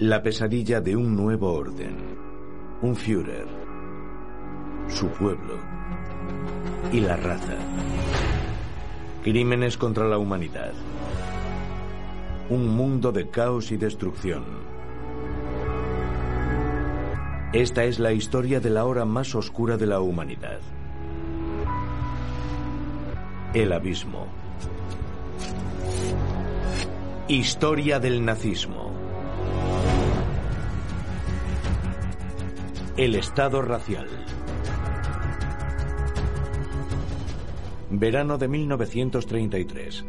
La pesadilla de un nuevo orden. Un Führer. Su pueblo. Y la raza. Crímenes contra la humanidad. Un mundo de caos y destrucción. Esta es la historia de la hora más oscura de la humanidad. El abismo. Historia del nazismo. El estado racial. Verano de 1933.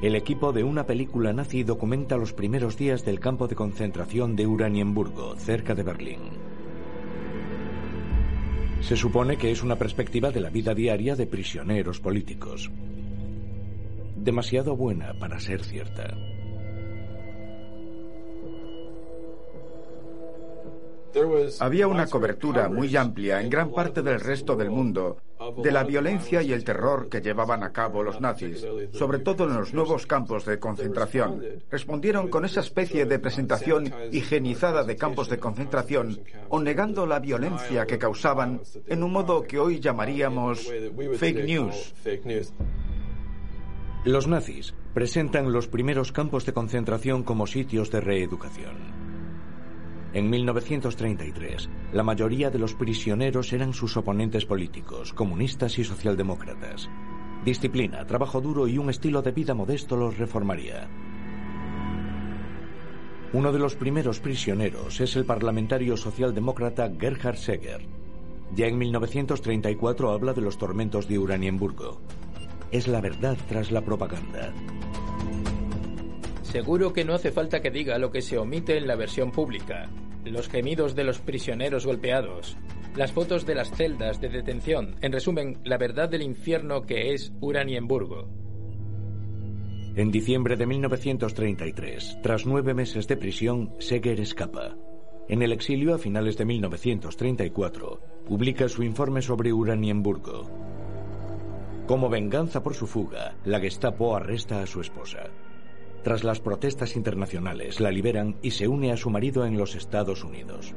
El equipo de una película nazi documenta los primeros días del campo de concentración de Uranienburgo, cerca de Berlín. Se supone que es una perspectiva de la vida diaria de prisioneros políticos. Demasiado buena para ser cierta. Había una cobertura muy amplia en gran parte del resto del mundo de la violencia y el terror que llevaban a cabo los nazis, sobre todo en los nuevos campos de concentración. Respondieron con esa especie de presentación higienizada de campos de concentración o negando la violencia que causaban en un modo que hoy llamaríamos fake news. Los nazis presentan los primeros campos de concentración como sitios de reeducación. En 1933, la mayoría de los prisioneros eran sus oponentes políticos, comunistas y socialdemócratas. Disciplina, trabajo duro y un estilo de vida modesto los reformaría. Uno de los primeros prisioneros es el parlamentario socialdemócrata Gerhard Seger. Ya en 1934 habla de los tormentos de Uranienburgo. Es la verdad tras la propaganda. Seguro que no hace falta que diga lo que se omite en la versión pública. Los gemidos de los prisioneros golpeados. Las fotos de las celdas de detención. En resumen, la verdad del infierno que es Uranienburgo. En diciembre de 1933, tras nueve meses de prisión, Seger escapa. En el exilio a finales de 1934, publica su informe sobre Uranienburgo. Como venganza por su fuga, la Gestapo arresta a su esposa. Tras las protestas internacionales, la liberan y se une a su marido en los Estados Unidos.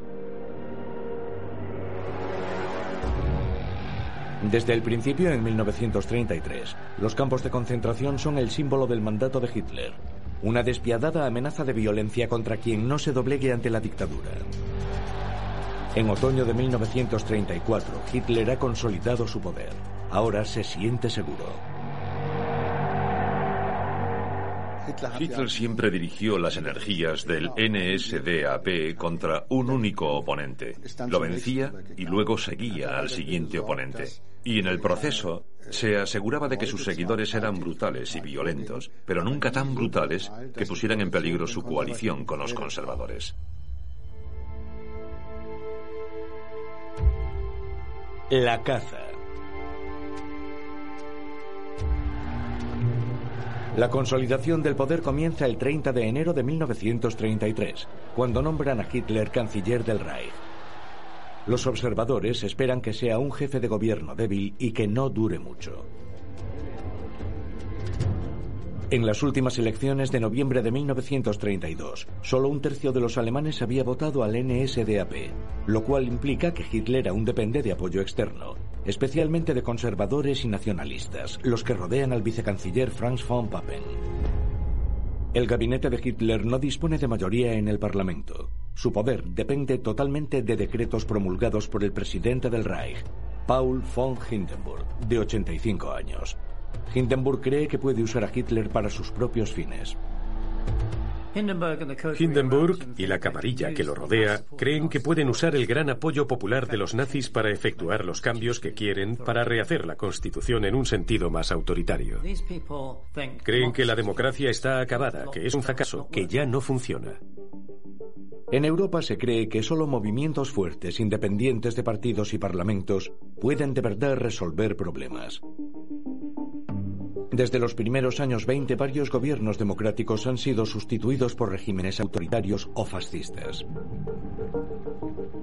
Desde el principio, en 1933, los campos de concentración son el símbolo del mandato de Hitler, una despiadada amenaza de violencia contra quien no se doblegue ante la dictadura. En otoño de 1934, Hitler ha consolidado su poder. Ahora se siente seguro. Hitler siempre dirigió las energías del NSDAP contra un único oponente. Lo vencía y luego seguía al siguiente oponente. Y en el proceso se aseguraba de que sus seguidores eran brutales y violentos, pero nunca tan brutales que pusieran en peligro su coalición con los conservadores. La caza. La consolidación del poder comienza el 30 de enero de 1933, cuando nombran a Hitler canciller del Reich. Los observadores esperan que sea un jefe de gobierno débil y que no dure mucho. En las últimas elecciones de noviembre de 1932, solo un tercio de los alemanes había votado al NSDAP, lo cual implica que Hitler aún depende de apoyo externo, especialmente de conservadores y nacionalistas, los que rodean al vicecanciller Franz von Papen. El gabinete de Hitler no dispone de mayoría en el Parlamento. Su poder depende totalmente de decretos promulgados por el presidente del Reich, Paul von Hindenburg, de 85 años. Hindenburg cree que puede usar a Hitler para sus propios fines. Hindenburg y la camarilla que lo rodea creen que pueden usar el gran apoyo popular de los nazis para efectuar los cambios que quieren para rehacer la Constitución en un sentido más autoritario. Creen que la democracia está acabada, que es un fracaso, que ya no funciona. En Europa se cree que solo movimientos fuertes, independientes de partidos y parlamentos, pueden de verdad resolver problemas. Desde los primeros años 20, varios gobiernos democráticos han sido sustituidos por regímenes autoritarios o fascistas.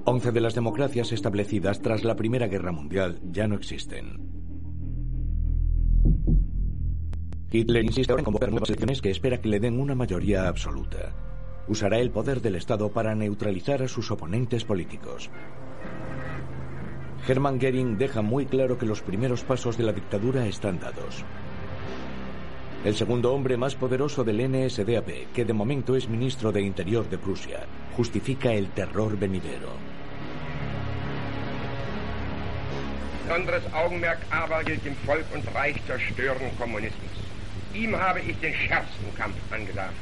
Once de las democracias establecidas tras la Primera Guerra Mundial ya no existen. Hitler insiste ahora en convocar nuevas elecciones que espera que le den una mayoría absoluta. Usará el poder del Estado para neutralizar a sus oponentes políticos. Hermann Goering deja muy claro que los primeros pasos de la dictadura están dados. El segundo hombre más poderoso del NSDAP, que de momento es ministro de Interior de Prusia, justifica el terror venidero. Besonderes Augenmerk aber gilt dem Volk und Reich zur Störung Kommunismus. Ihm habe ich den schärfsten Kampf angesagt.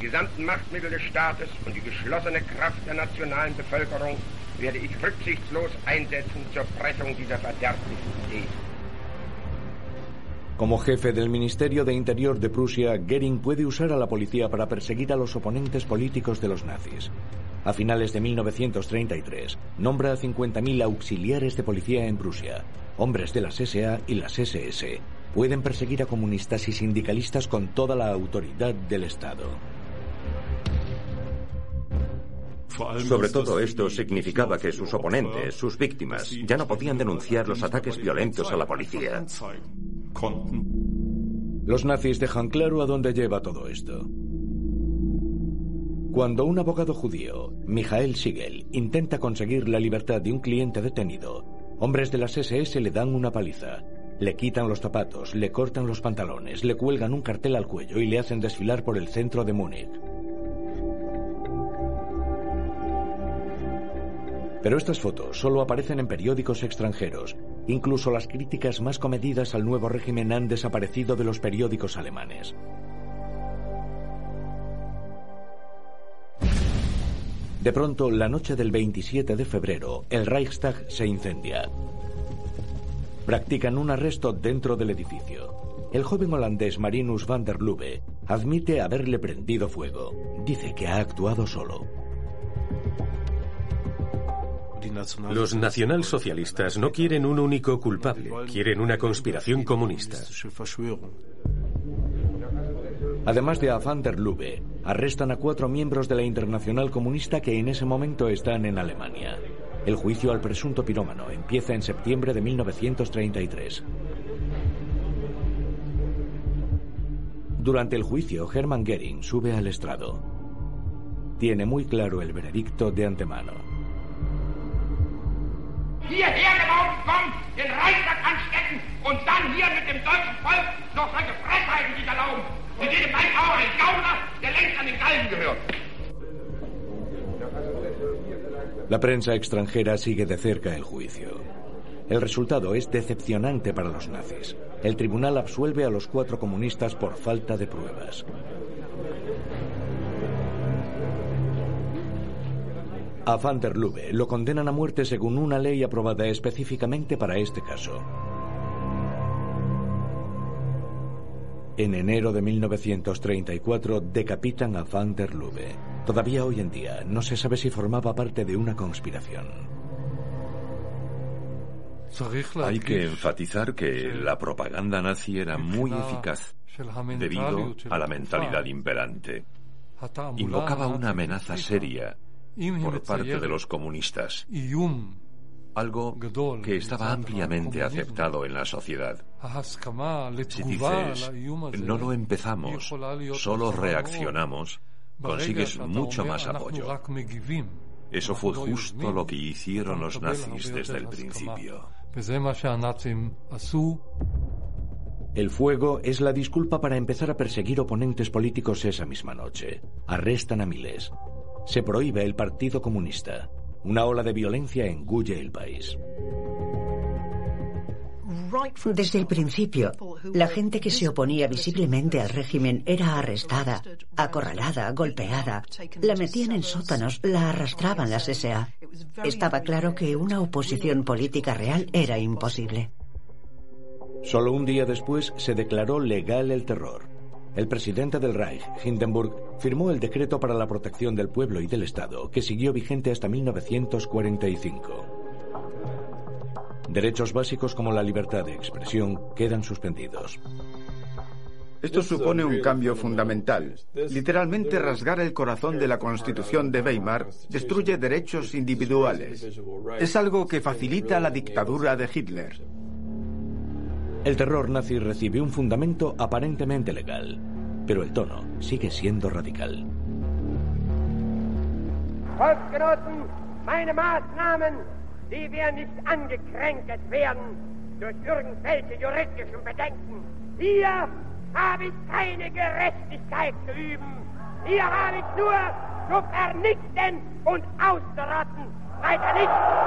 Die gesamten Machtmittel des Staates und die geschlossene Kraft der nationalen Bevölkerung werde ich rücksichtslos einsetzen zur Pressung dieser verderblichen Idee. Como jefe del Ministerio de Interior de Prusia, Goering puede usar a la policía para perseguir a los oponentes políticos de los nazis. A finales de 1933, nombra a 50.000 auxiliares de policía en Prusia, hombres de las SA y las SS. Pueden perseguir a comunistas y sindicalistas con toda la autoridad del Estado. Sobre todo esto significaba que sus oponentes, sus víctimas, ya no podían denunciar los ataques violentos a la policía. Los nazis dejan claro a dónde lleva todo esto. Cuando un abogado judío, Michael Siegel, intenta conseguir la libertad de un cliente detenido, hombres de las SS le dan una paliza. Le quitan los zapatos, le cortan los pantalones, le cuelgan un cartel al cuello y le hacen desfilar por el centro de Múnich. Pero estas fotos solo aparecen en periódicos extranjeros. Incluso las críticas más comedidas al nuevo régimen han desaparecido de los periódicos alemanes. De pronto, la noche del 27 de febrero, el Reichstag se incendia. Practican un arresto dentro del edificio. El joven holandés Marinus van der Lubbe admite haberle prendido fuego. Dice que ha actuado solo. Los nacionalsocialistas no quieren un único culpable, quieren una conspiración comunista. Además de a van der Lubbe, arrestan a cuatro miembros de la Internacional Comunista que en ese momento están en Alemania. El juicio al presunto pirómano empieza en septiembre de 1933. Durante el juicio, Hermann Goering sube al estrado. Tiene muy claro el veredicto de antemano. Den Reichstag und dann hier mit dem deutschen Volk noch. La prensa extranjera sigue de cerca el juicio. El resultado es decepcionante para los nazis. El tribunal absuelve a los cuatro comunistas por falta de pruebas. A Van der Lubbe lo condenan a muerte según una ley aprobada específicamente para este caso. En enero de 1934 decapitan a Van der Lubbe. Todavía hoy en día no se sabe si formaba parte de una conspiración. Hay que enfatizar que la propaganda nazi era muy eficaz debido a la mentalidad imperante. Invocaba una amenaza seria por parte de los comunistas, algo que estaba ampliamente aceptado en la sociedad. Si dices, no lo empezamos, solo reaccionamos, consigues mucho más apoyo. Eso fue justo lo que hicieron los nazis desde el principio. El fuego es la disculpa para empezar a perseguir oponentes políticos esa misma noche. Arrestan a miles. Se prohíbe el Partido Comunista. Una ola de violencia engulle el país. Desde el principio, la gente que se oponía visiblemente al régimen era arrestada, acorralada, golpeada, la metían en sótanos, la arrastraban las SA. Estaba claro que una oposición política real era imposible. Solo un día después se declaró legal el terror. El presidente del Reich, Hindenburg, firmó el decreto para la protección del pueblo y del Estado, que siguió vigente hasta 1945. Derechos básicos como la libertad de expresión quedan suspendidos. Esto supone un cambio fundamental. Literalmente rasgar el corazón de la Constitución de Weimar destruye derechos individuales. Es algo que facilita la dictadura de Hitler. El terror nazi recibió un fundamento aparentemente legal, pero el tono sigue siendo radical. Volksgenossen, meine Maßnahmen, die wir nicht angekränkt werden durch irgendwelche juristischen Bedenken. Hier habe ich keine Gerechtigkeit zu üben. Hier habe ich nur zu vernichten und auszurotten. Weiter nichts.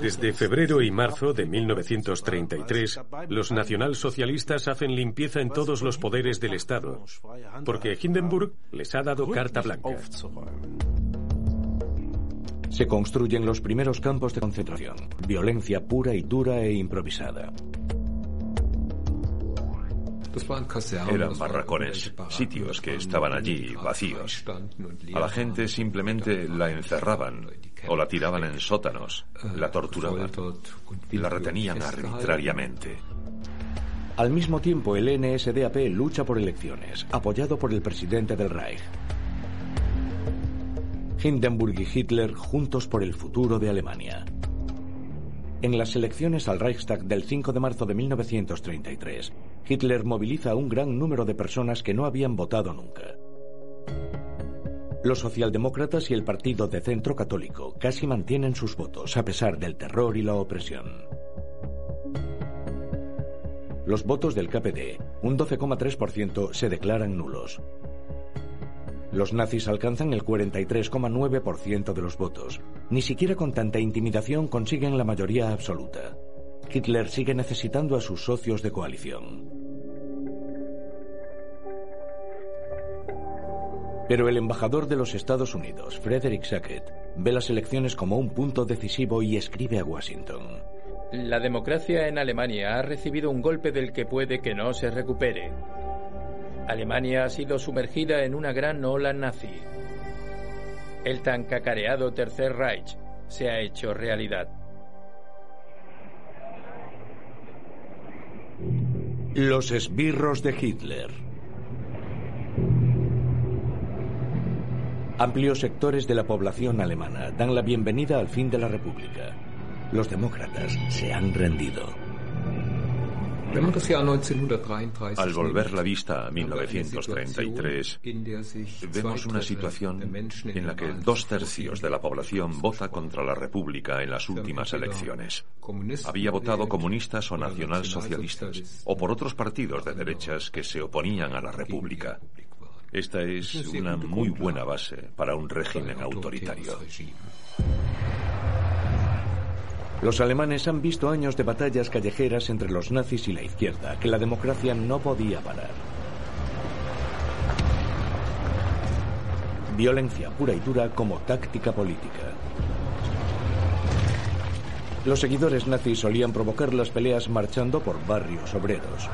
Desde febrero y marzo de 1933, los nacionalsocialistas hacen limpieza en todos los poderes del Estado, porque Hindenburg les ha dado carta blanca. Se construyen los primeros campos de concentración, violencia pura y dura e improvisada. Eran barracones, sitios que estaban allí vacíos. A la gente simplemente la encerraban o la tiraban en sótanos, la torturaban y la retenían arbitrariamente. Al mismo tiempo, el NSDAP lucha por elecciones, apoyado por el presidente del Reich. Hindenburg y Hitler juntos por el futuro de Alemania. En las elecciones al Reichstag del 5 de marzo de 1933, Hitler moviliza a un gran número de personas que no habían votado nunca. Los socialdemócratas y el partido de centro católico casi mantienen sus votos a pesar del terror y la opresión. Los votos del KPD, un 12,3%, se declaran nulos. Los nazis alcanzan el 43,9% de los votos. Ni siquiera con tanta intimidación consiguen la mayoría absoluta. Hitler sigue necesitando a sus socios de coalición. Pero el embajador de los Estados Unidos, Frederick Sackett, ve las elecciones como un punto decisivo y escribe a Washington. La democracia en Alemania ha recibido un golpe del que puede que no se recupere. Alemania ha sido sumergida en una gran ola nazi. El tan cacareado Tercer Reich se ha hecho realidad. Los esbirros de Hitler. Amplios sectores de la población alemana dan la bienvenida al fin de la República. Los demócratas se han rendido. Al volver la vista a 1933, vemos una situación en la que dos tercios de la población vota contra la República en las últimas elecciones. Había votado comunistas o nacionalsocialistas, o por otros partidos de derechas que se oponían a la República. Esta es una muy buena base para un régimen autoritario. Los alemanes han visto años de batallas callejeras entre los nazis y la izquierda que la democracia no podía parar. Violencia pura y dura como táctica política. Los seguidores nazis solían provocar las peleas marchando por barrios obreros.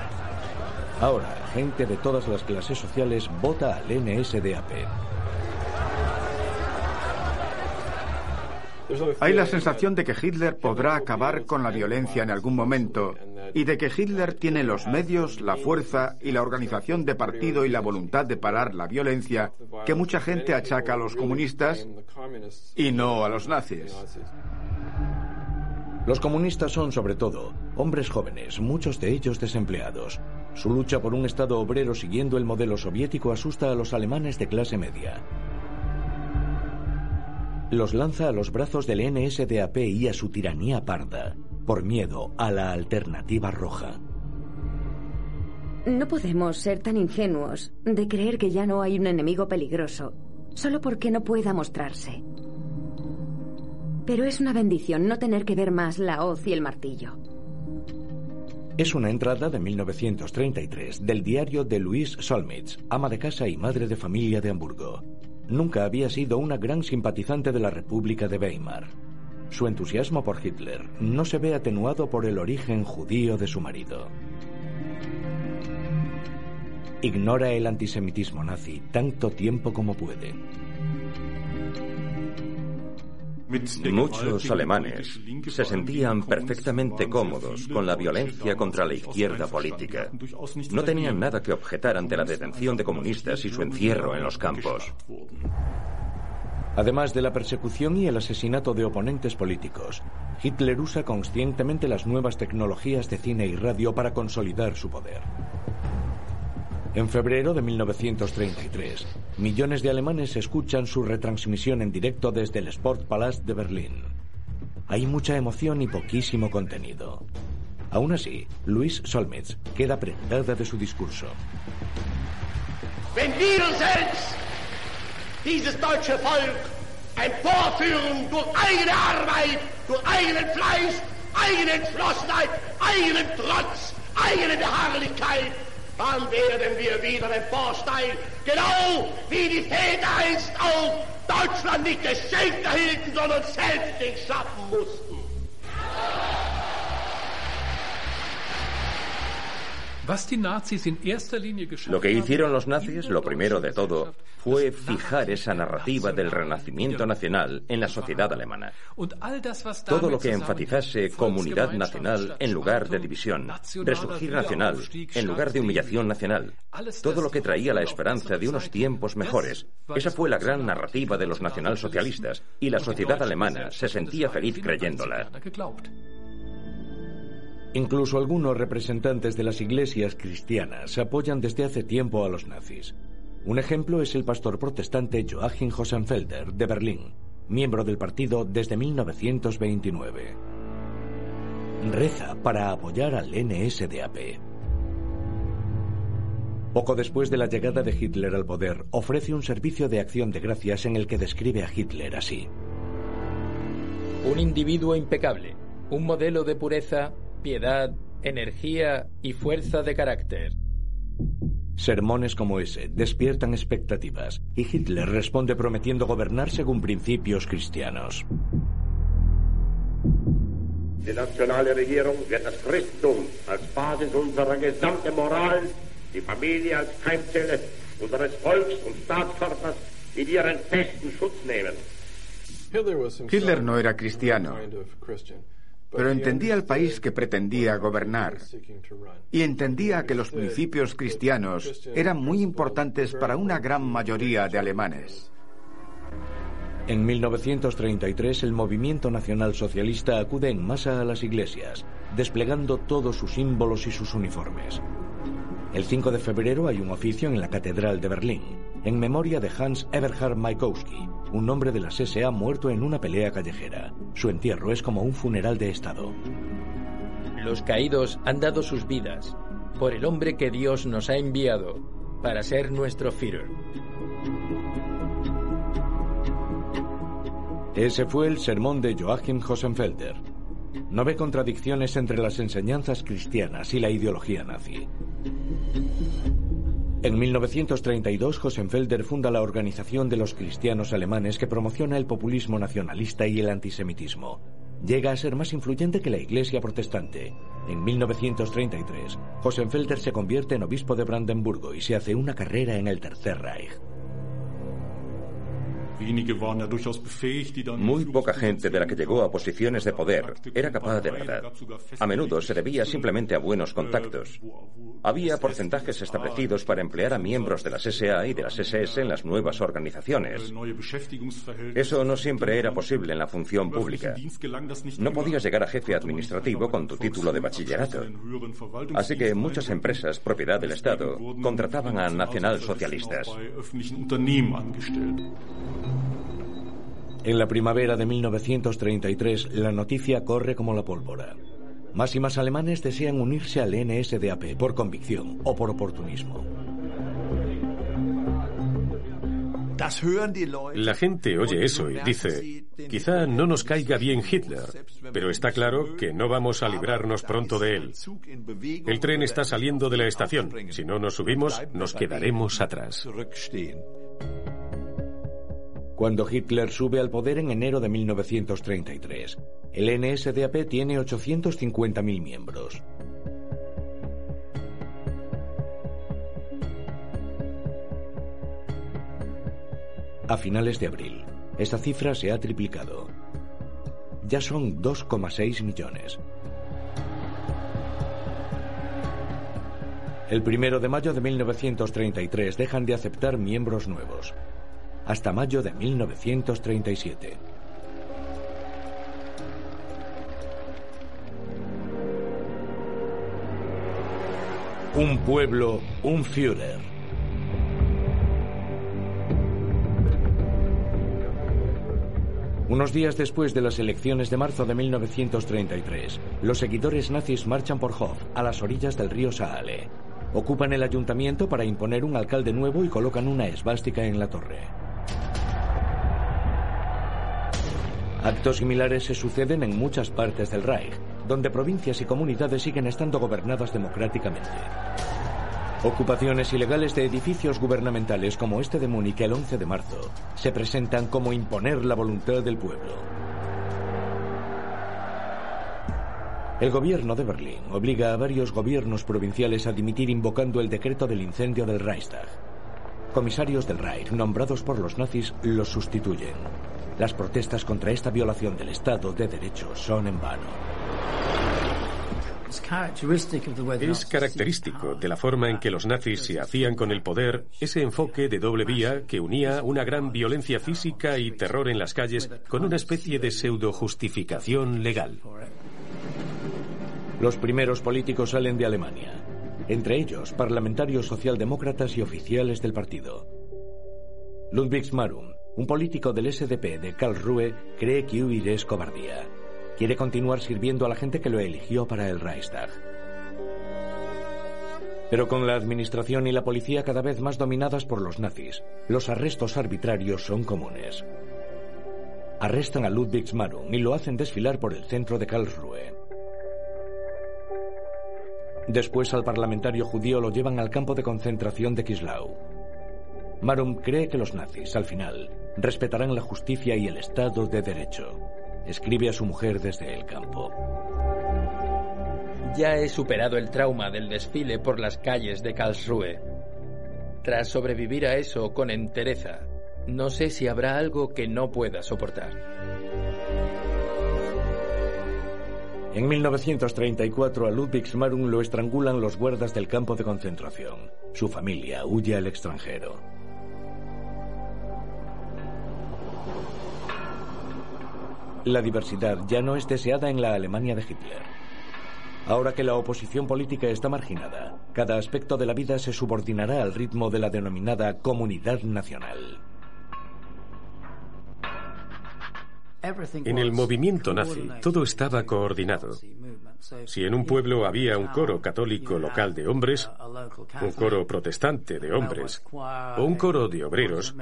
Ahora, gente de todas las clases sociales vota al NSDAP. Hay la sensación de que Hitler podrá acabar con la violencia en algún momento y de que Hitler tiene los medios, la fuerza y la organización de partido y la voluntad de parar la violencia que mucha gente achaca a los comunistas y no a los nazis. Los comunistas son, sobre todo, hombres jóvenes, muchos de ellos desempleados. Su lucha por un Estado obrero siguiendo el modelo soviético asusta a los alemanes de clase media los lanza a los brazos del NSDAP y a su tiranía parda, por miedo a la alternativa roja. No podemos ser tan ingenuos de creer que ya no hay un enemigo peligroso, solo porque no pueda mostrarse. Pero es una bendición no tener que ver más la hoz y el martillo. Es una entrada de 1933 del diario de Louise Solmitz, ama de casa y madre de familia de Hamburgo. Nunca había sido una gran simpatizante de la República de Weimar. Su entusiasmo por Hitler no se ve atenuado por el origen judío de su marido. Ignora el antisemitismo nazi tanto tiempo como puede. Muchos alemanes se sentían perfectamente cómodos con la violencia contra la izquierda política. No tenían nada que objetar ante la detención de comunistas y su encierro en los campos. Además de la persecución y el asesinato de oponentes políticos, Hitler usa conscientemente las nuevas tecnologías de cine y radio para consolidar su poder. En febrero de 1933, millones de alemanes escuchan su retransmisión en directo desde el Sportpalast de Berlín. Hay mucha emoción y poquísimo contenido. Aún así, Luis Solmitz queda prendada de su discurso. Dann werden wir wieder emporsteigen, genau wie die Väter einst auch Deutschland nicht geschenkt erhielten, sondern selbst den Schaffen mussten. Lo que hicieron los nazis, lo primero de todo, fue fijar esa narrativa del renacimiento nacional en la sociedad alemana. Todo lo que enfatizase comunidad nacional en lugar de división, resurgir nacional en lugar de humillación nacional, todo lo que traía la esperanza de unos tiempos mejores. Esa fue la gran narrativa de los nacionalsocialistas y la sociedad alemana se sentía feliz creyéndola. Incluso algunos representantes de las iglesias cristianas apoyan desde hace tiempo a los nazis. Un ejemplo es el pastor protestante Joachim Hosenfelder de Berlín, miembro del partido desde 1929. Reza para apoyar al NSDAP. Poco después de la llegada de Hitler al poder, ofrece un servicio de acción de gracias en el que describe a Hitler así. Un individuo impecable, un modelo de pureza piedad, energía y fuerza de carácter. Sermones como ese despiertan expectativas y Hitler responde prometiendo gobernar según principios Die nationale Regierung wird das Christentum als Basis unserer gesamten Moral, die Familie als Keimzelle unseres Volks- und Staatskörpers in ihren festen Schutz nehmen. Hitler no era cristiano, pero entendía el país que pretendía gobernar y entendía que los principios cristianos eran muy importantes para una gran mayoría de alemanes. En 1933 el movimiento nacional socialista acude en masa a las iglesias, desplegando todos sus símbolos y sus uniformes. El 5 de febrero hay un oficio en la Catedral de Berlín, en memoria de Hans Eberhard Maikowski, un hombre de la SA muerto en una pelea callejera. Su entierro es como un funeral de Estado. Los caídos han dado sus vidas por el hombre que Dios nos ha enviado para ser nuestro Führer. Ese fue el sermón de Joachim Hosenfelder. No ve contradicciones entre las enseñanzas cristianas y la ideología nazi. En 1932, Hosenfelder funda la Organización de los Cristianos Alemanes que promociona el populismo nacionalista y el antisemitismo. Llega a ser más influyente que la Iglesia protestante. En 1933, Hosenfelder se convierte en obispo de Brandenburgo y se hace una carrera en el Tercer Reich. Muy poca gente de la que llegó a posiciones de poder era capaz de verdad. A menudo se debía simplemente a buenos contactos. Había porcentajes establecidos para emplear a miembros de las SA y de las SS en las nuevas organizaciones. Eso no siempre era posible en la función pública. No podías llegar a jefe administrativo con tu título de bachillerato. Así que muchas empresas, propiedad del Estado, contrataban a nacionalsocialistas. En la primavera de 1933, la noticia corre como la pólvora. Más y más alemanes desean unirse al NSDAP por convicción o por oportunismo. La gente oye eso y dice, Quizá no nos caiga bien Hitler, pero está claro que no vamos a librarnos pronto de él. El tren está saliendo de la estación. Si no nos subimos, nos quedaremos atrás. Cuando Hitler sube al poder en enero de 1933, el NSDAP tiene 850.000 miembros. A finales de abril, esta cifra se ha triplicado. Ya son 2,6 millones. El primero de mayo de 1933 dejan de aceptar miembros nuevos. Hasta mayo de 1937. Un pueblo, un Führer. Unos días después de las elecciones de marzo de 1933, los seguidores nazis marchan por Hof, a las orillas del río Saale. Ocupan el ayuntamiento para imponer un alcalde nuevo y colocan una esvástica en la torre. Actos similares se suceden en muchas partes del Reich, donde provincias y comunidades siguen estando gobernadas democráticamente. Ocupaciones ilegales de edificios gubernamentales como este de Múnich el 11 de marzo se presentan como imponer la voluntad del pueblo. El gobierno de Berlín obliga a varios gobiernos provinciales a dimitir invocando el decreto del incendio del Reichstag. Comisarios del Reich, nombrados por los nazis, los sustituyen. Las protestas contra esta violación del Estado de Derecho son en vano. Es característico de la forma en que los nazis se hacían con el poder ese enfoque de doble vía que unía una gran violencia física y terror en las calles con una especie de pseudo justificación legal. Los primeros políticos salen de Alemania, entre ellos parlamentarios socialdemócratas y oficiales del partido. Ludwig Smarum, un político del SDP de Karlsruhe, cree que huir es cobardía. Quiere continuar sirviendo a la gente que lo eligió para el Reichstag. Pero con la administración y la policía cada vez más dominadas por los nazis, los arrestos arbitrarios son comunes. Arrestan a Ludwig Smarum y lo hacen desfilar por el centro de Karlsruhe. Después al parlamentario judío lo llevan al campo de concentración de Kislau. Marum cree que los nazis, al final, respetarán la justicia y el Estado de Derecho. Escribe a su mujer desde el campo. Ya he superado el trauma del desfile por las calles de Karlsruhe. Tras sobrevivir a eso con entereza, no sé si habrá algo que no pueda soportar. En 1934 a Ludwig Smarung lo estrangulan los guardas del campo de concentración. Su familia huye al extranjero. La diversidad ya no es deseada en la Alemania de Hitler. Ahora que la oposición política está marginada, cada aspecto de la vida se subordinará al ritmo de la denominada comunidad nacional. En el movimiento nazi todo estaba coordinado. Si en un pueblo había un coro católico local de hombres, un coro protestante de hombres o un coro de obreros,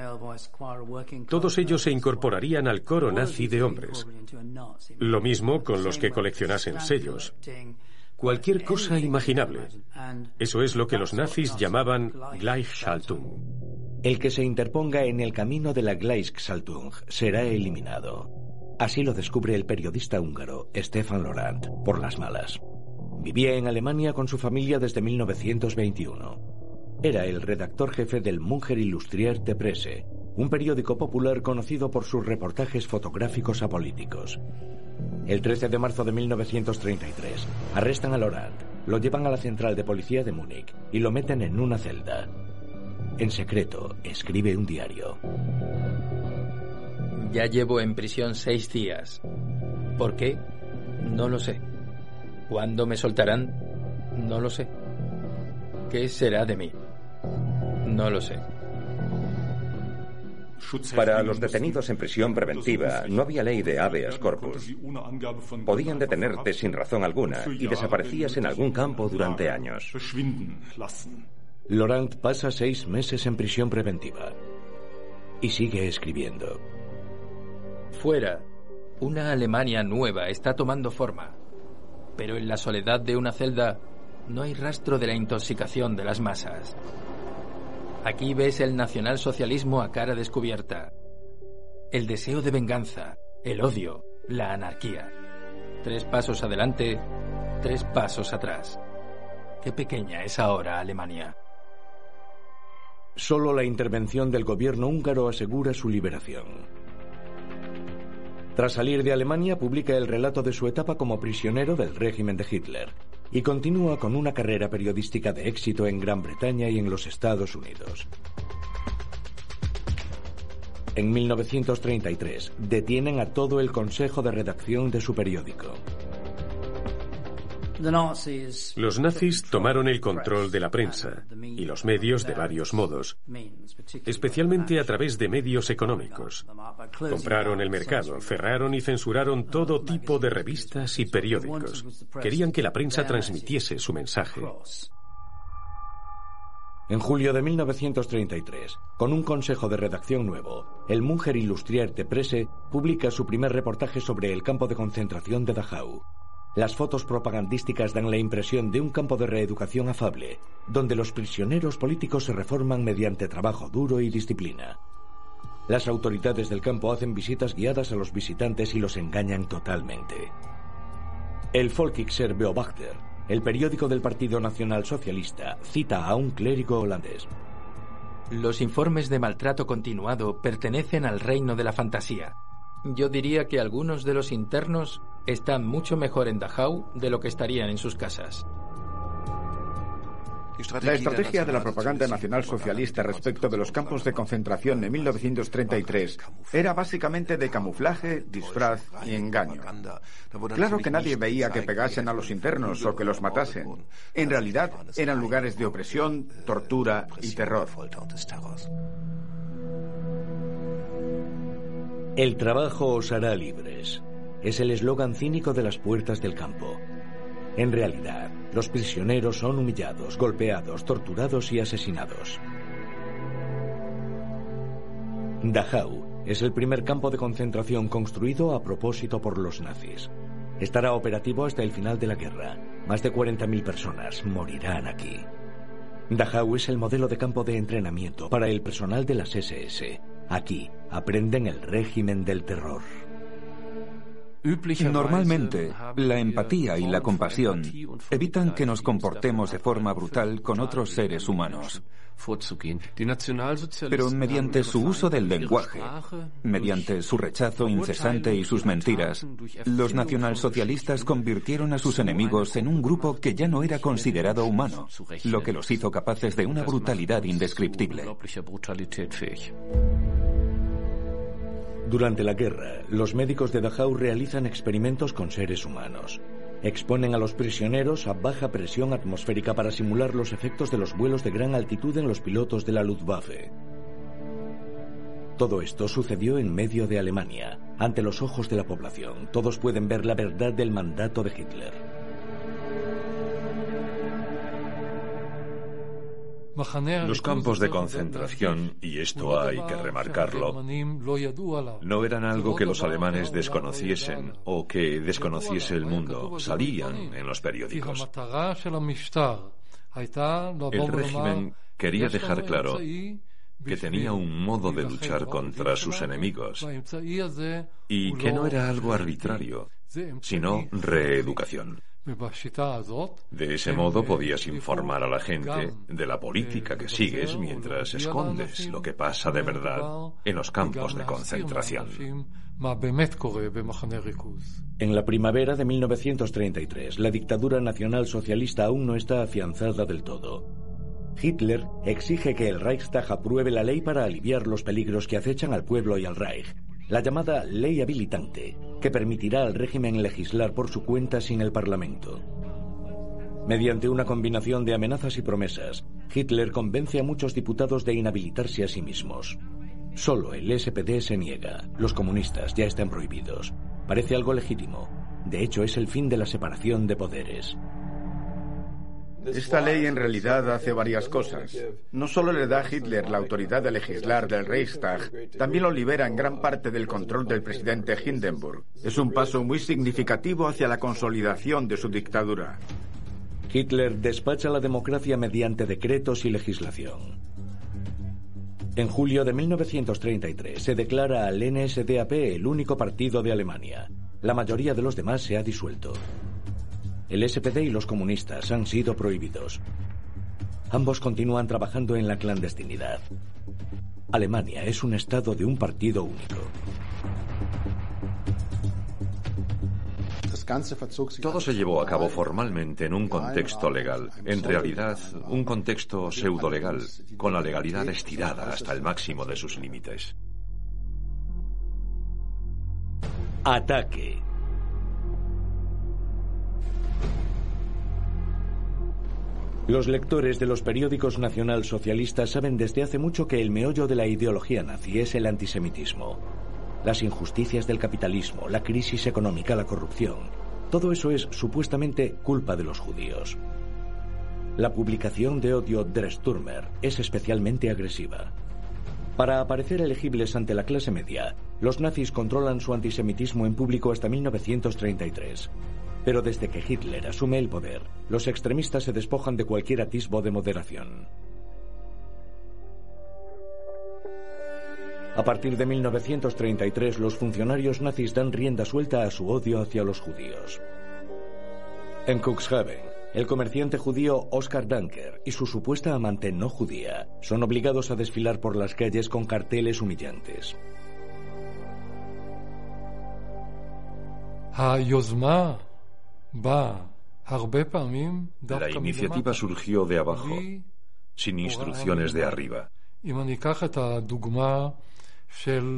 todos ellos se incorporarían al coro nazi de hombres. Lo mismo con los que coleccionasen sellos. Cualquier cosa imaginable. Eso es lo que los nazis llamaban Gleichschaltung. El que se interponga en el camino de la Gleichschaltung será eliminado. Así lo descubre el periodista húngaro Stefan Laurent por las malas. Vivía en Alemania con su familia desde 1921. Era el redactor jefe del Munger Illustrierte Presse, un periódico popular conocido por sus reportajes fotográficos apolíticos. El 13 de marzo de 1933 arrestan a Laurent, lo llevan a la central de policía de Múnich y lo meten en una celda. En secreto, escribe un diario. Ya llevo en prisión seis días. ¿Por qué? No lo sé. ¿Cuándo me soltarán? No lo sé. ¿Qué será de mí? No lo sé. Para los detenidos en prisión preventiva no había ley de habeas corpus. Podían detenerte sin razón alguna y desaparecías en algún campo durante años. Laurent pasa seis meses en prisión preventiva y sigue escribiendo. Fuera, una Alemania nueva está tomando forma. Pero en la soledad de una celda no hay rastro de la intoxicación de las masas. Aquí ves el nacionalsocialismo a cara descubierta. El deseo de venganza, el odio, la anarquía. Tres pasos adelante, tres pasos atrás. Qué pequeña es ahora Alemania. Solo la intervención del gobierno húngaro asegura su liberación. Tras salir de Alemania, publica el relato de su etapa como prisionero del régimen de Hitler y continúa con una carrera periodística de éxito en Gran Bretaña y en los Estados Unidos. En 1933 detienen a todo el consejo de redacción de su periódico. Los nazis tomaron el control de la prensa y los medios de varios modos, especialmente a través de medios económicos. Compraron el mercado, cerraron y censuraron todo tipo de revistas y periódicos. Querían que la prensa transmitiese su mensaje. En julio de 1933, con un consejo de redacción nuevo, el Munger Illustrierte Presse publica su primer reportaje sobre el campo de concentración de Dachau. Las fotos propagandísticas dan la impresión de un campo de reeducación afable, donde los prisioneros políticos se reforman mediante trabajo duro y disciplina. Las autoridades del campo hacen visitas guiadas a los visitantes y los engañan totalmente. El Volkixer Beobachter, el periódico del Partido Nacional Socialista, cita a un clérigo holandés. Los informes de maltrato continuado pertenecen al reino de la fantasía. Yo diría que algunos de los internos están mucho mejor en Dachau de lo que estarían en sus casas. La estrategia de la propaganda nacional socialista respecto de los campos de concentración en 1933 era básicamente de camuflaje, disfraz y engaño. Claro que nadie veía que pegasen a los internos o que los matasen. En realidad eran lugares de opresión, tortura y terror. El trabajo os hará libres. Es el eslogan cínico de las puertas del campo. En realidad, los prisioneros son humillados, golpeados, torturados y asesinados. Dachau es el primer campo de concentración construido a propósito por los nazis. Estará operativo hasta el final de la guerra. Más de 40.000 personas morirán aquí. Dachau es el modelo de campo de entrenamiento para el personal de las SS. Aquí aprenden el régimen del terror. Normalmente, la empatía y la compasión evitan que nos comportemos de forma brutal con otros seres humanos. Pero mediante su uso del lenguaje, mediante su rechazo incesante y sus mentiras, los nacionalsocialistas convirtieron a sus enemigos en un grupo que ya no era considerado humano, lo que los hizo capaces de una brutalidad indescriptible. Durante la guerra, los médicos de Dachau realizan experimentos con seres humanos. Exponen a los prisioneros a baja presión atmosférica para simular los efectos de los vuelos de gran altitud en los pilotos de la Luftwaffe. Todo esto sucedió en medio de Alemania, ante los ojos de la población. Todos pueden ver la verdad del mandato de Hitler. Los campos de concentración, y esto hay que remarcarlo, no eran algo que los alemanes desconociesen o que desconociese el mundo. Salían en los periódicos. El régimen quería dejar claro que tenía un modo de luchar contra sus enemigos y que no era algo arbitrario, sino reeducación. De ese modo podías informar a la gente de la política que sigues mientras escondes lo que pasa de verdad en los campos de concentración. En la primavera de 1933, la dictadura nacional socialista aún no está afianzada del todo. Hitler exige que el Reichstag apruebe la ley para aliviar los peligros que acechan al pueblo y al Reich, la llamada ley habilitante, que permitirá al régimen legislar por su cuenta sin el Parlamento. Mediante una combinación de amenazas y promesas, Hitler convence a muchos diputados de inhabilitarse a sí mismos. Solo el SPD se niega. Los comunistas ya están prohibidos. Parece algo legítimo. De hecho, es el fin de la separación de poderes. Esta ley en realidad hace varias cosas. No solo le da a Hitler la autoridad de legislar del Reichstag, también lo libera en gran parte del control del presidente Hindenburg. Es un paso muy significativo hacia la consolidación de su dictadura. Hitler despacha la democracia mediante decretos y legislación. En julio de 1933 se declara al NSDAP el único partido de Alemania. La mayoría de los demás se ha disuelto. El SPD y los comunistas han sido prohibidos. Ambos continúan trabajando en la clandestinidad. Alemania es un estado de un partido único. Todo se llevó a cabo formalmente en un contexto legal, en realidad un contexto pseudo-legal, con la legalidad estirada hasta el máximo de sus límites. Ataque. Los lectores de los periódicos nacionalsocialistas saben desde hace mucho que el meollo de la ideología nazi es el antisemitismo. Las injusticias del capitalismo, la crisis económica, la corrupción. Todo eso es supuestamente culpa de los judíos. La publicación de odio Der Sturmer es especialmente agresiva. Para aparecer elegibles ante la clase media, los nazis controlan su antisemitismo en público hasta 1933. Pero desde que Hitler asume el poder, los extremistas se despojan de cualquier atisbo de moderación. A partir de 1933, los funcionarios nazis dan rienda suelta a su odio hacia los judíos. En Cuxhaven, el comerciante judío Oscar Danker y su supuesta amante no judía son obligados a desfilar por las calles con carteles humillantes. La iniciativa surgió de abajo, sin instrucciones de arriba.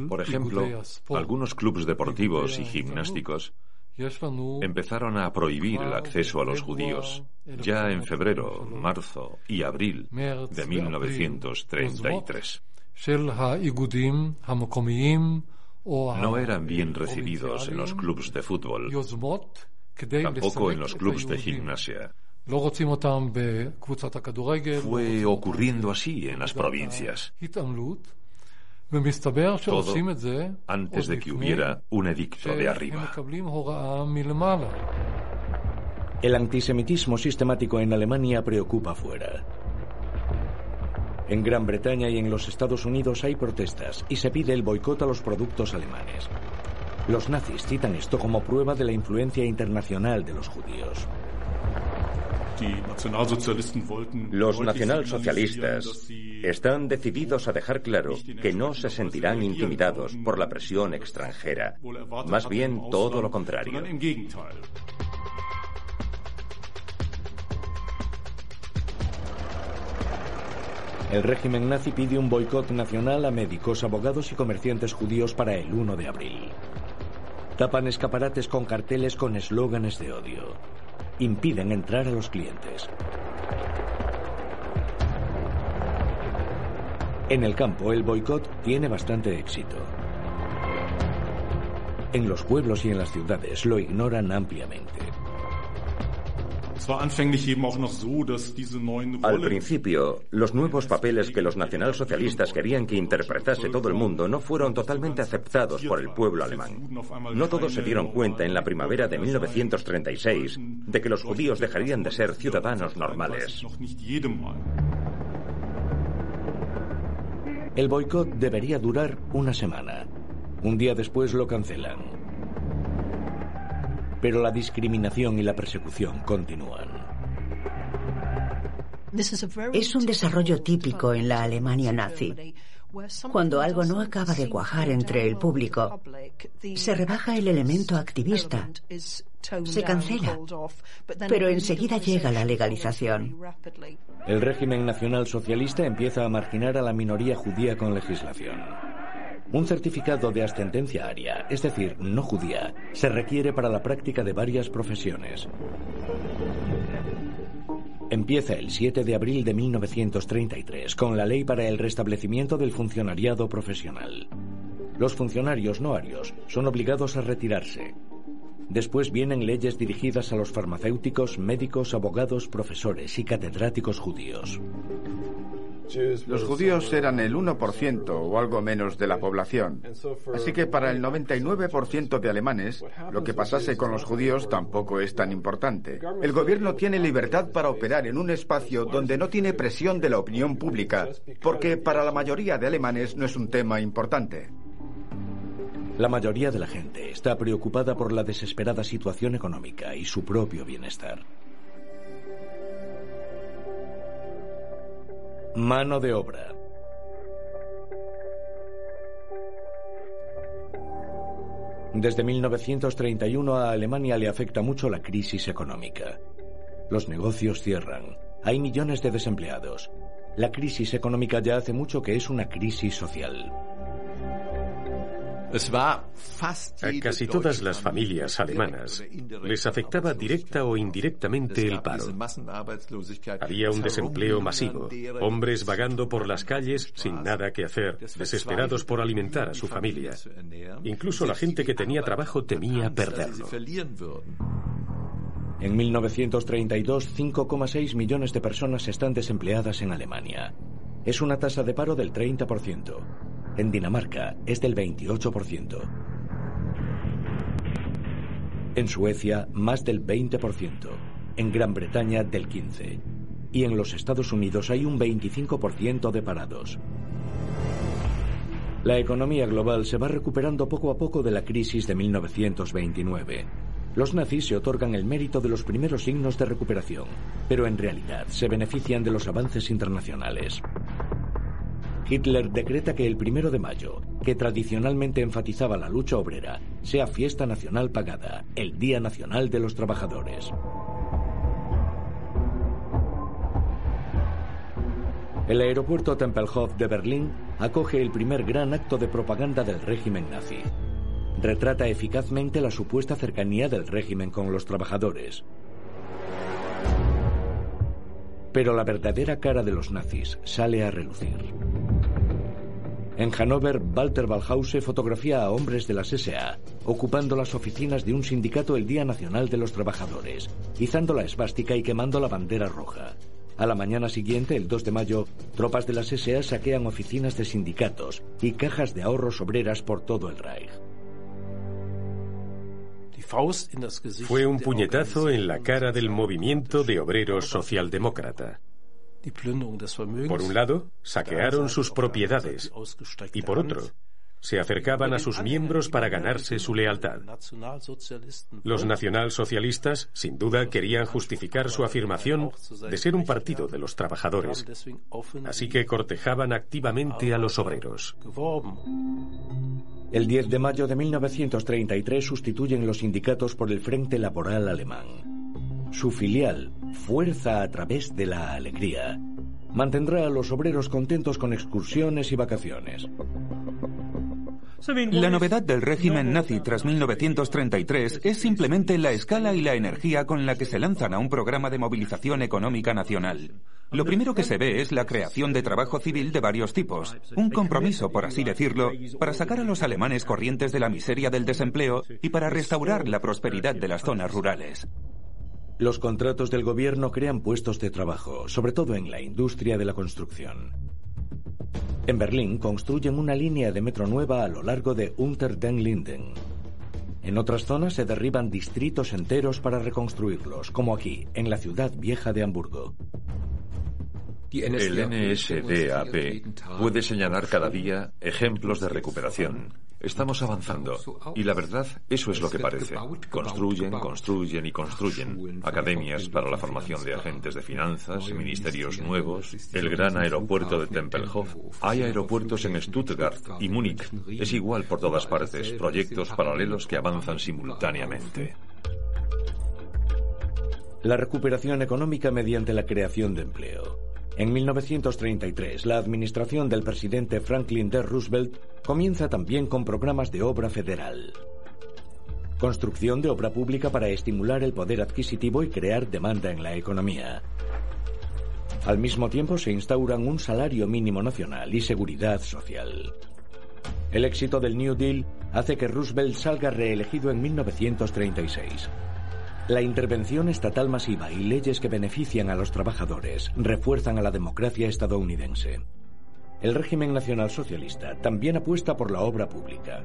Por ejemplo, algunos clubes deportivos y gimnásticos empezaron a prohibir el acceso a los judíos ya en febrero, marzo y abril de 1933. No eran bien recibidos en los clubes de fútbol, tampoco en los clubes de gimnasia. Fue ocurriendo así en las provincias. Todo antes de que hubiera un edicto de arriba. El antisemitismo sistemático en Alemania preocupa fuera. En Gran Bretaña y en los Estados Unidos hay protestas y se pide el boicot a los productos alemanes. Los nazis citan esto como prueba de la influencia internacional de los judíos. Los nacionalsocialistas están decididos a dejar claro que no se sentirán intimidados por la presión extranjera, más bien todo lo contrario. El régimen nazi pide un boicot nacional a médicos, abogados y comerciantes judíos para el 1 de abril. Tapan escaparates con carteles con eslóganes de odio. Impiden entrar a los clientes. En el campo, el boicot tiene bastante éxito. En los pueblos y en las ciudades lo ignoran ampliamente. Al principio, los nuevos papeles que los nacionalsocialistas querían que interpretase todo el mundo no fueron totalmente aceptados por el pueblo alemán. No todos se dieron cuenta en la primavera de 1936 de que los judíos dejarían de ser ciudadanos normales. El boicot debería durar una semana. Un día después lo cancelan. Pero la discriminación y la persecución continúan. Es un desarrollo típico en la Alemania nazi. Cuando algo no acaba de cuajar entre el público, se rebaja el elemento activista, se cancela, pero enseguida llega la legalización. El régimen nacional socialista empieza a marginar a la minoría judía con legislación. Un certificado de ascendencia aria, es decir, no judía, se requiere para la práctica de varias profesiones. Empieza el 7 de abril de 1933 con la ley para el restablecimiento del funcionariado profesional. Los funcionarios no arios son obligados a retirarse. Después vienen leyes dirigidas a los farmacéuticos, médicos, abogados, profesores y catedráticos judíos. Los judíos eran el 1% o algo menos de la población. Así que para el 99% de alemanes, lo que pasase con los judíos tampoco es tan importante. El gobierno tiene libertad para operar en un espacio donde no tiene presión de la opinión pública, porque para la mayoría de alemanes no es un tema importante. La mayoría de la gente está preocupada por la desesperada situación económica y su propio bienestar. Mano de obra. Desde 1931 a Alemania le afecta mucho la crisis económica. Los negocios cierran. Hay millones de desempleados. La crisis económica ya hace mucho que es una crisis social. A casi todas las familias alemanas les afectaba directa o indirectamente el paro. Había un desempleo masivo, hombres vagando por las calles sin nada que hacer, desesperados por alimentar a su familia. Incluso la gente que tenía trabajo temía perderlo. En 1932, 5,6 millones de personas están desempleadas en Alemania. Es una tasa de paro del 30%. En Dinamarca es del 28%. En Suecia, más del 20%. En Gran Bretaña, del 15%. Y en los Estados Unidos hay un 25% de parados. La economía global se va recuperando poco a poco de la crisis de 1929. Los nazis se otorgan el mérito de los primeros signos de recuperación, pero en realidad se benefician de los avances internacionales. Hitler decreta que el primero de mayo, que tradicionalmente enfatizaba la lucha obrera, sea fiesta nacional pagada, el Día Nacional de los Trabajadores. El aeropuerto Tempelhof de Berlín acoge el primer gran acto de propaganda del régimen nazi. Retrata eficazmente la supuesta cercanía del régimen con los trabajadores. Pero la verdadera cara de los nazis sale a relucir. En Hannover, Walter Ballhause fotografía a hombres de las SA, ocupando las oficinas de un sindicato el Día Nacional de los Trabajadores, izando la esvástica y quemando la bandera roja. A la mañana siguiente, el 2 de mayo, tropas de las SA saquean oficinas de sindicatos y cajas de ahorros obreras por todo el Reich. Fue un puñetazo en la cara del movimiento de obreros socialdemócrata. Por un lado, saquearon sus propiedades y por otro, se acercaban a sus miembros para ganarse su lealtad. Los nacionalsocialistas, sin duda, querían justificar su afirmación de ser un partido de los trabajadores, así que cortejaban activamente a los obreros. El 10 de mayo de 1933 sustituyen los sindicatos por el Frente Laboral Alemán. Su filial, Fuerza a través de la Alegría, mantendrá a los obreros contentos con excursiones y vacaciones. La novedad del régimen nazi tras 1933 es simplemente la escala y la energía con la que se lanzan a un programa de movilización económica nacional. Lo primero que se ve es la creación de trabajo civil de varios tipos, un compromiso, por así decirlo, para sacar a los alemanes corrientes de la miseria del desempleo y para restaurar la prosperidad de las zonas rurales. Los contratos del gobierno crean puestos de trabajo, sobre todo en la industria de la construcción. En Berlín construyen una línea de metro nueva a lo largo de Unter den Linden. En otras zonas se derriban distritos enteros para reconstruirlos, como aquí, en la ciudad vieja de Hamburgo. El NSDAP puede señalar cada día ejemplos de recuperación Estamos avanzando. Y la verdad, eso es lo que parece. Construyen, construyen y construyen. Academias para la formación de agentes de finanzas, ministerios nuevos, el gran aeropuerto de Tempelhof. Hay aeropuertos en Stuttgart y Múnich. Es igual por todas partes. Proyectos paralelos que avanzan simultáneamente. La recuperación económica mediante la creación de empleo. En 1933, la administración del presidente Franklin D. Roosevelt comienza también con programas de obra federal. Construcción de obra pública para estimular el poder adquisitivo y crear demanda en la economía. Al mismo tiempo se instauran un salario mínimo nacional y seguridad social. El éxito del New Deal hace que Roosevelt salga reelegido en 1936. La intervención estatal masiva y leyes que benefician a los trabajadores refuerzan a la democracia estadounidense. El régimen nacional socialista también apuesta por la obra pública.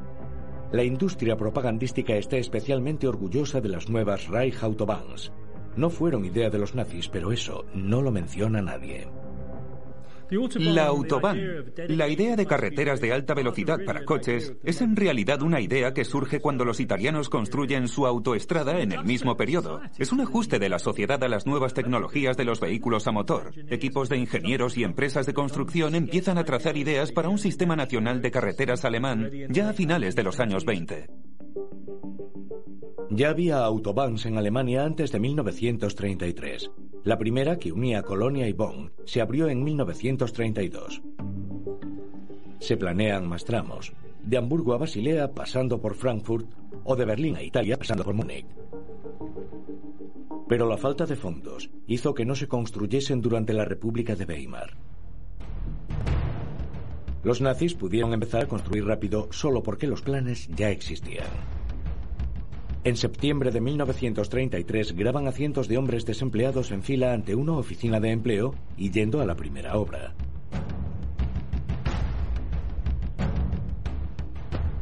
La industria propagandística está especialmente orgullosa de las nuevas Reich Autobahns. No fueron idea de los nazis, pero eso no lo menciona nadie. La autobahn, la idea de carreteras de alta velocidad para coches, es en realidad una idea que surge cuando los italianos construyen su autoestrada en el mismo periodo. Es un ajuste de la sociedad a las nuevas tecnologías de los vehículos a motor. Equipos de ingenieros y empresas de construcción empiezan a trazar ideas para un sistema nacional de carreteras alemán ya a finales de los años 20. Ya había autobahns en Alemania antes de 1933. La primera, que unía Colonia y Bonn, se abrió en 1932. Se planean más tramos, de Hamburgo a Basilea pasando por Frankfurt o de Berlín a Italia pasando por Múnich. Pero la falta de fondos hizo que no se construyesen durante la República de Weimar. Los nazis pudieron empezar a construir rápido solo porque los planes ya existían. En septiembre de 1933 graban a cientos de hombres desempleados en fila ante una oficina de empleo y yendo a la primera obra.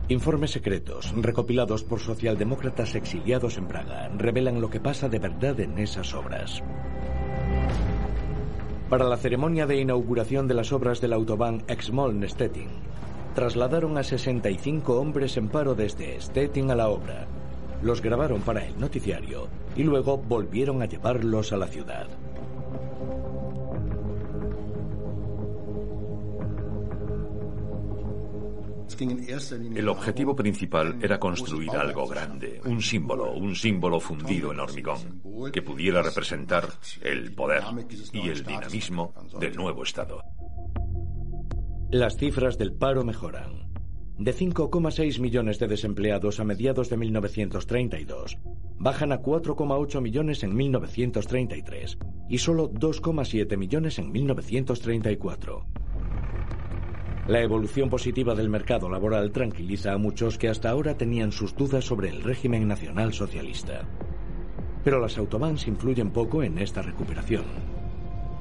Informes secretos, recopilados por socialdemócratas exiliados en Praga, revelan lo que pasa de verdad en esas obras. Para la ceremonia de inauguración de las obras del autobahn Exmoln-Stettin, trasladaron a 65 hombres en paro desde Stettin a la obra, los grabaron para el noticiario y luego volvieron a llevarlos a la ciudad. El objetivo principal era construir algo grande, un símbolo, un símbolo fundido en hormigón, que pudiera representar el poder y el dinamismo del nuevo Estado. Las cifras del paro mejoran. De 5,6 millones de desempleados a mediados de 1932, bajan a 4,8 millones en 1933 y solo 2,7 millones en 1934. La evolución positiva del mercado laboral tranquiliza a muchos que hasta ahora tenían sus dudas sobre el régimen nacional socialista. Pero las autobahns influyen poco en esta recuperación.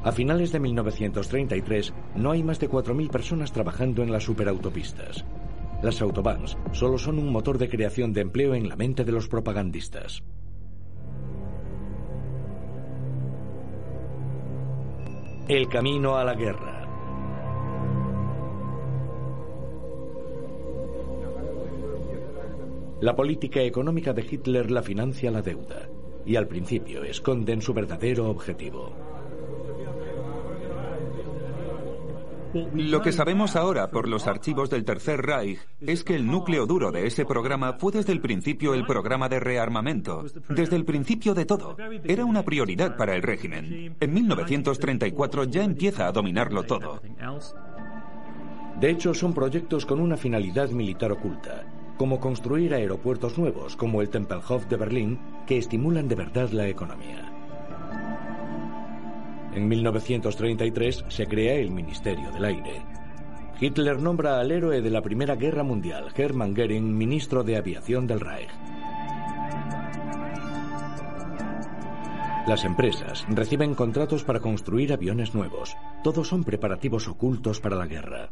A finales de 1933 no hay más de 4.000 personas trabajando en las superautopistas. Las autobahns solo son un motor de creación de empleo en la mente de los propagandistas. El camino a la guerra. La política económica de Hitler la financia la deuda y al principio esconden su verdadero objetivo. Lo que sabemos ahora por los archivos del Tercer Reich es que el núcleo duro de ese programa fue desde el principio el programa de rearmamento. Desde el principio de todo. Era una prioridad para el régimen. En 1934 ya empieza a dominarlo todo. De hecho, son proyectos con una finalidad militar oculta, como construir aeropuertos nuevos, como el Tempelhof de Berlín, que estimulan de verdad la economía. En 1933 se crea el Ministerio del Aire. Hitler nombra al héroe de la Primera Guerra Mundial, Hermann Goering, ministro de Aviación del Reich. Las empresas reciben contratos para construir aviones nuevos. Todos son preparativos ocultos para la guerra.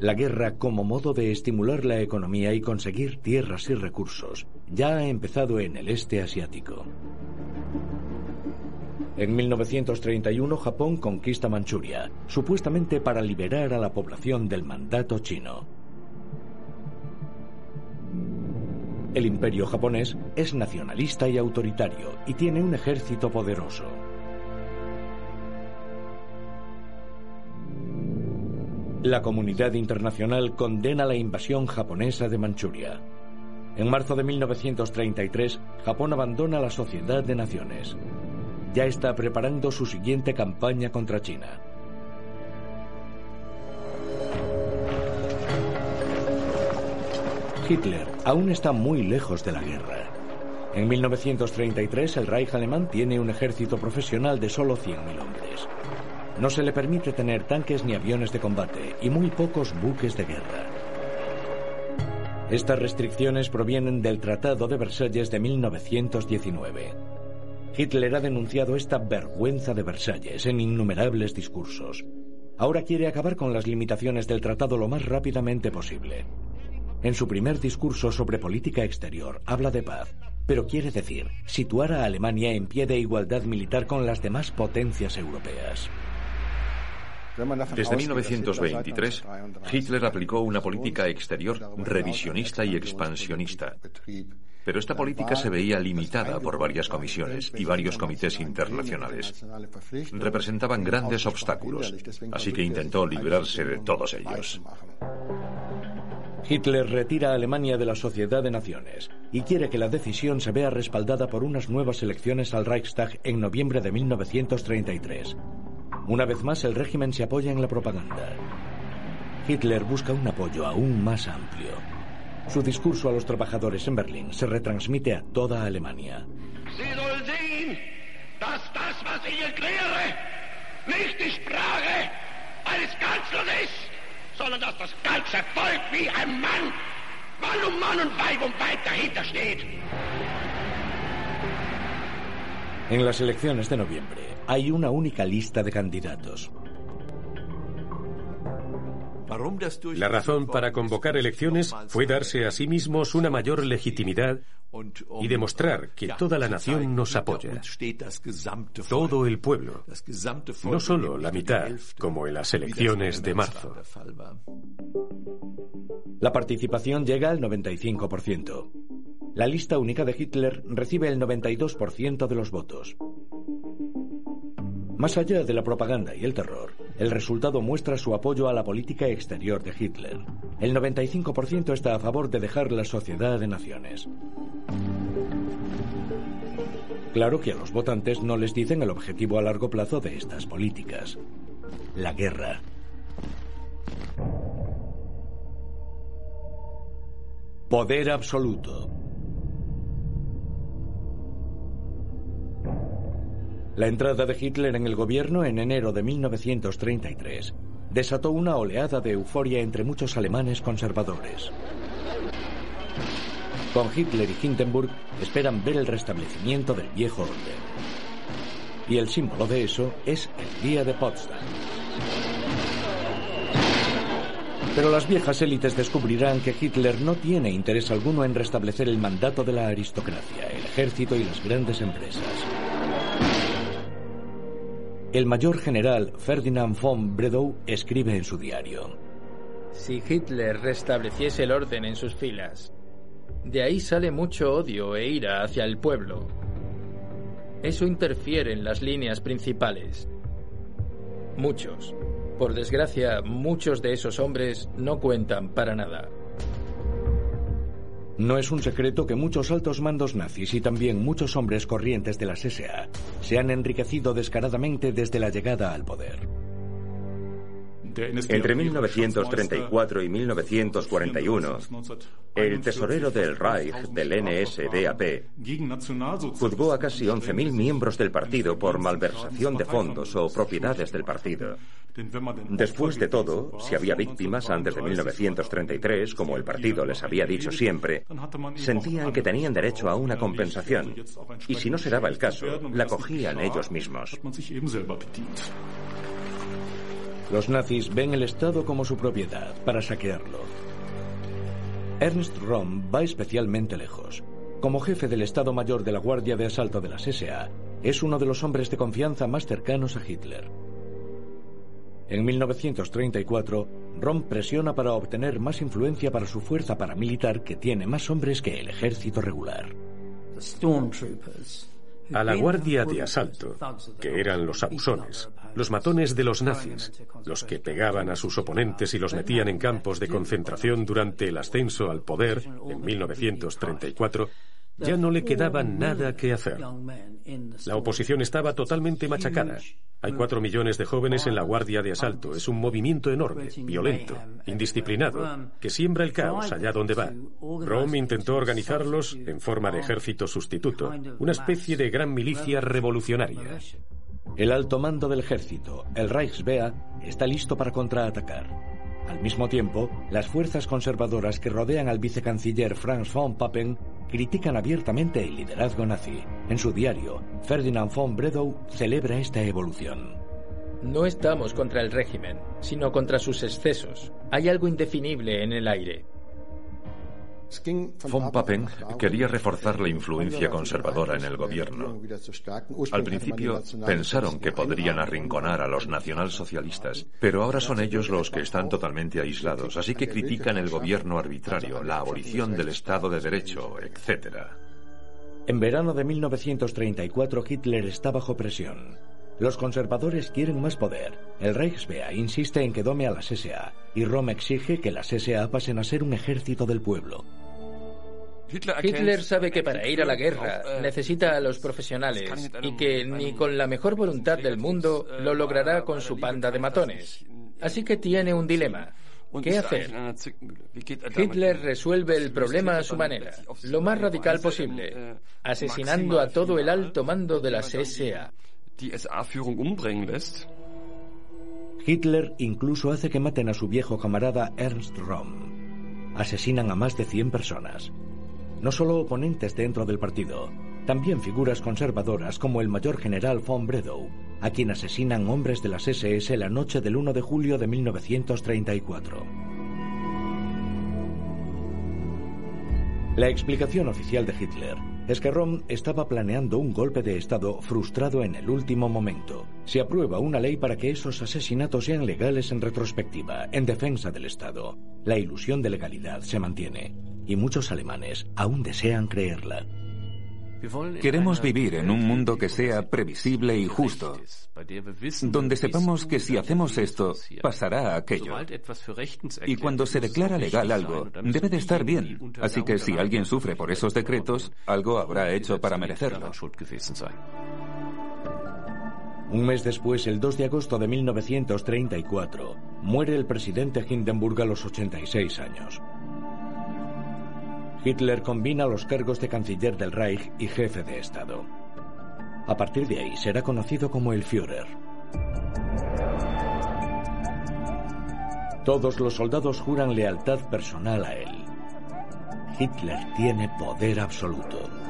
La guerra como modo de estimular la economía y conseguir tierras y recursos ya ha empezado en el este asiático. En 1931 Japón conquista Manchuria, supuestamente para liberar a la población del mandato chino. El imperio japonés es nacionalista y autoritario y tiene un ejército poderoso. La comunidad internacional condena la invasión japonesa de Manchuria. En marzo de 1933, Japón abandona la Sociedad de Naciones ya está preparando su siguiente campaña contra China. Hitler aún está muy lejos de la guerra. En 1933 el Reich alemán tiene un ejército profesional de solo 100.000 hombres. No se le permite tener tanques ni aviones de combate y muy pocos buques de guerra. Estas restricciones provienen del Tratado de Versalles de 1919. Hitler ha denunciado esta vergüenza de Versalles en innumerables discursos. Ahora quiere acabar con las limitaciones del tratado lo más rápidamente posible. En su primer discurso sobre política exterior habla de paz, pero quiere decir situar a Alemania en pie de igualdad militar con las demás potencias europeas. Desde 1923, Hitler aplicó una política exterior revisionista y expansionista. Pero esta política se veía limitada por varias comisiones y varios comités internacionales. Representaban grandes obstáculos, así que intentó librarse de todos ellos. Hitler retira a Alemania de la Sociedad de Naciones y quiere que la decisión se vea respaldada por unas nuevas elecciones al Reichstag en noviembre de 1933. Una vez más, el régimen se apoya en la propaganda. Hitler busca un apoyo aún más amplio. Su discurso a los trabajadores en Berlín se retransmite a toda Alemania. En las elecciones de noviembre hay una única lista de candidatos. La razón para convocar elecciones fue darse a sí mismos una mayor legitimidad y demostrar que toda la nación nos apoya. Todo el pueblo, no solo la mitad, como en las elecciones de marzo. La participación llega al 95%. La lista única de Hitler recibe el 92% de los votos. Más allá de la propaganda y el terror, el resultado muestra su apoyo a la política exterior de Hitler. El 95% está a favor de dejar la sociedad de naciones. Claro que a los votantes no les dicen el objetivo a largo plazo de estas políticas. La guerra. Poder absoluto. La entrada de Hitler en el gobierno en enero de 1933 desató una oleada de euforia entre muchos alemanes conservadores. Con Hitler y Hindenburg esperan ver el restablecimiento del viejo orden. Y el símbolo de eso es el Día de Potsdam. Pero las viejas élites descubrirán que Hitler no tiene interés alguno en restablecer el mandato de la aristocracia, el ejército y las grandes empresas. El mayor general Ferdinand von Bredow escribe en su diario. Si Hitler restableciese el orden en sus filas, de ahí sale mucho odio e ira hacia el pueblo. Eso interfiere en las líneas principales. Muchos, por desgracia, muchos de esos hombres no cuentan para nada. No es un secreto que muchos altos mandos nazis y también muchos hombres corrientes de las SA se han enriquecido descaradamente desde la llegada al poder. Entre 1934 y 1941, el tesorero del Reich del NSDAP juzgó a casi 11.000 miembros del partido por malversación de fondos o propiedades del partido. Después de todo, si había víctimas antes de 1933, como el partido les había dicho siempre, sentían que tenían derecho a una compensación. Y si no se daba el caso, la cogían ellos mismos. Los nazis ven el Estado como su propiedad para saquearlo. Ernst Röhm va especialmente lejos. Como jefe del Estado Mayor de la Guardia de Asalto de las SA, es uno de los hombres de confianza más cercanos a Hitler. En 1934, Rom presiona para obtener más influencia para su fuerza paramilitar que tiene más hombres que el ejército regular. A la guardia de asalto, que eran los abusones, los matones de los nazis, los que pegaban a sus oponentes y los metían en campos de concentración durante el ascenso al poder en 1934, ya no le quedaba nada que hacer. La oposición estaba totalmente machacada. Hay cuatro millones de jóvenes en la Guardia de Asalto. Es un movimiento enorme, violento, indisciplinado, que siembra el caos allá donde va. Rom intentó organizarlos en forma de ejército sustituto, una especie de gran milicia revolucionaria. El alto mando del ejército, el Reichswehr, está listo para contraatacar. Al mismo tiempo, las fuerzas conservadoras que rodean al vicecanciller Franz von Papen critican abiertamente el liderazgo nazi. En su diario, Ferdinand von Bredow celebra esta evolución. No estamos contra el régimen, sino contra sus excesos. Hay algo indefinible en el aire. Von Papen quería reforzar la influencia conservadora en el gobierno. Al principio pensaron que podrían arrinconar a los nacionalsocialistas, pero ahora son ellos los que están totalmente aislados, así que critican el gobierno arbitrario, la abolición del Estado de Derecho, etc. En verano de 1934 Hitler está bajo presión. Los conservadores quieren más poder. El Reichswehr insiste en que dome a las SA y Rome exige que las SA pasen a ser un ejército del pueblo. Hitler sabe que para ir a la guerra necesita a los profesionales y que ni con la mejor voluntad del mundo lo logrará con su panda de matones. Así que tiene un dilema. ¿Qué hacer? Hitler resuelve el problema a su manera, lo más radical posible, asesinando a todo el alto mando de las SA. Hitler incluso hace que maten a su viejo camarada Ernst Röhm. Asesinan a más de 100 personas. No solo oponentes dentro del partido, también figuras conservadoras como el mayor general von Bredow, a quien asesinan hombres de las SS la noche del 1 de julio de 1934. La explicación oficial de Hitler es que Rom estaba planeando un golpe de Estado frustrado en el último momento. Se aprueba una ley para que esos asesinatos sean legales en retrospectiva, en defensa del Estado. La ilusión de legalidad se mantiene, y muchos alemanes aún desean creerla. Queremos vivir en un mundo que sea previsible y justo, donde sepamos que si hacemos esto, pasará aquello. Y cuando se declara legal algo, debe de estar bien. Así que si alguien sufre por esos decretos, algo habrá hecho para merecerlo. Un mes después, el 2 de agosto de 1934, muere el presidente Hindenburg a los 86 años. Hitler combina los cargos de canciller del Reich y jefe de Estado. A partir de ahí será conocido como el Führer. Todos los soldados juran lealtad personal a él. Hitler tiene poder absoluto.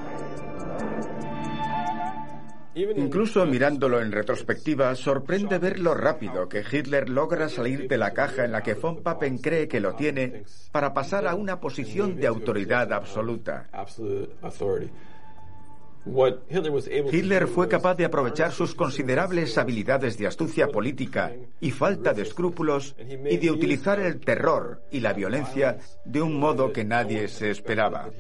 Incluso mirándolo en retrospectiva, sorprende ver lo rápido que Hitler logra salir de la caja en la que von Papen cree que lo tiene para pasar a una posición de autoridad absoluta. Hitler fue capaz de aprovechar sus considerables habilidades de astucia política y falta de escrúpulos y de utilizar el terror y la violencia de un modo que nadie se esperaba.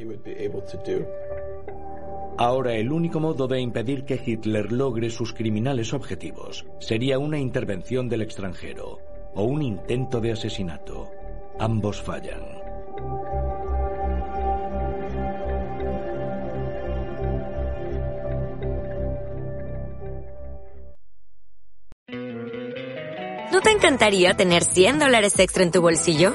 Ahora el único modo de impedir que Hitler logre sus criminales objetivos sería una intervención del extranjero o un intento de asesinato. Ambos fallan. ¿No te encantaría tener 100 dólares extra en tu bolsillo?